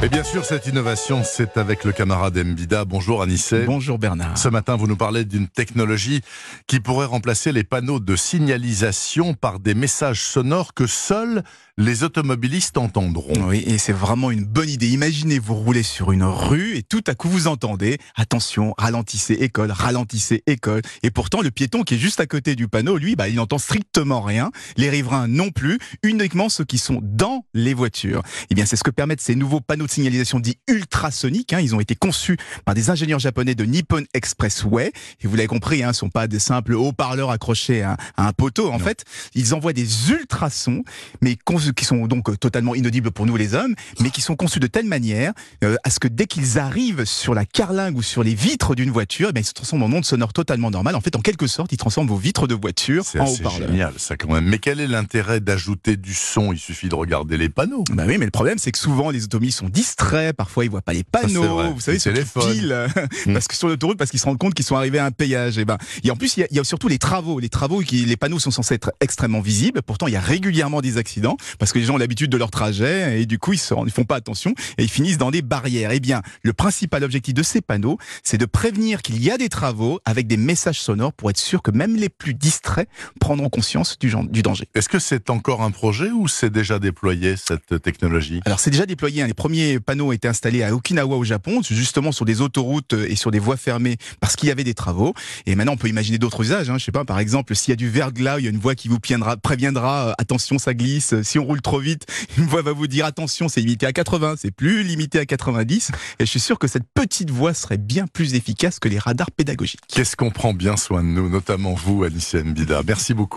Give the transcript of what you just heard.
Et bien sûr, cette innovation, c'est avec le camarade Mbida. Bonjour Anissé. Bonjour Bernard. Ce matin, vous nous parlez d'une technologie qui pourrait remplacer les panneaux de signalisation par des messages sonores que seuls les automobilistes entendront. Oui, et c'est vraiment une bonne idée. Imaginez, vous roulez sur une rue et tout à coup vous entendez attention, ralentissez école, ralentissez école. Et pourtant, le piéton qui est juste à côté du panneau, lui, bah, il n'entend strictement rien. Les riverains non plus, uniquement ceux qui sont dans les voitures. Eh bien, c'est ce que permettent ces nouveaux panneaux de signalisation dits ultrasoniques. Hein. Ils ont été conçus par des ingénieurs japonais de Nippon Expressway. Et vous l'avez compris, hein, ce ne sont pas des simples haut-parleurs accrochés à, un poteau. En fait, ils envoient des ultrasons, mais qui sont donc euh, totalement inaudibles pour nous les hommes, mais qui sont conçus de telle manière euh, à ce que dès qu'ils arrivent sur la carlingue ou sur les vitres d'une voiture, eh ils se transforment en ondes sonores totalement normales. En fait, en quelque sorte, ils transforment vos vitres de voiture en haut-parleurs. C'est génial, ça quand même. Mais quel est l'intérêt d'ajouter du son? Il suffit de regarder les panneaux. Bah oui, mais le problème, c'est que souvent les automobilistes sont distraits. Parfois, ils voient pas les panneaux. vous savez, sur pile, mm. parce que sur l'autoroute, parce qu'ils se rendent compte qu'ils sont arrivés à un péage. Et ben, et en plus, il y, a surtout les travaux. Les travaux, qui, les panneaux sont censés être extrêmement visibles. Pourtant, il y a régulièrement des accidents parce que les gens ont l'habitude de leur trajet et du coup, ils ne ils font pas attention et ils finissent dans des barrières. Eh bien, le principal objectif de ces panneaux, c'est de prévenir qu'il y a des travaux avec des messages sonores pour être sûr que même les plus distraits prendront conscience du, du danger. Est-ce que c'est encore un projet ou c'est déjà déployé cette technologie? Alors, c'est déjà déployé. Hein. Les premiers panneaux ont été installés à Okinawa au Japon, justement sur des autoroutes et sur des voies fermées parce qu'il y avait des travaux. Et maintenant, on peut imaginer d'autres usages. Hein. Je sais pas, par exemple, s'il y a du verglas, il y a une voix qui vous préviendra, euh, attention, ça glisse. Si on roule trop vite, une voix va vous dire attention, c'est limité à 80, c'est plus limité à 90. Et je suis sûr que cette petite voix serait bien plus efficace que les radars pédagogiques. Qu'est-ce qu'on prend bien soin de nous, notamment vous, Alicia Mbida. Merci beaucoup.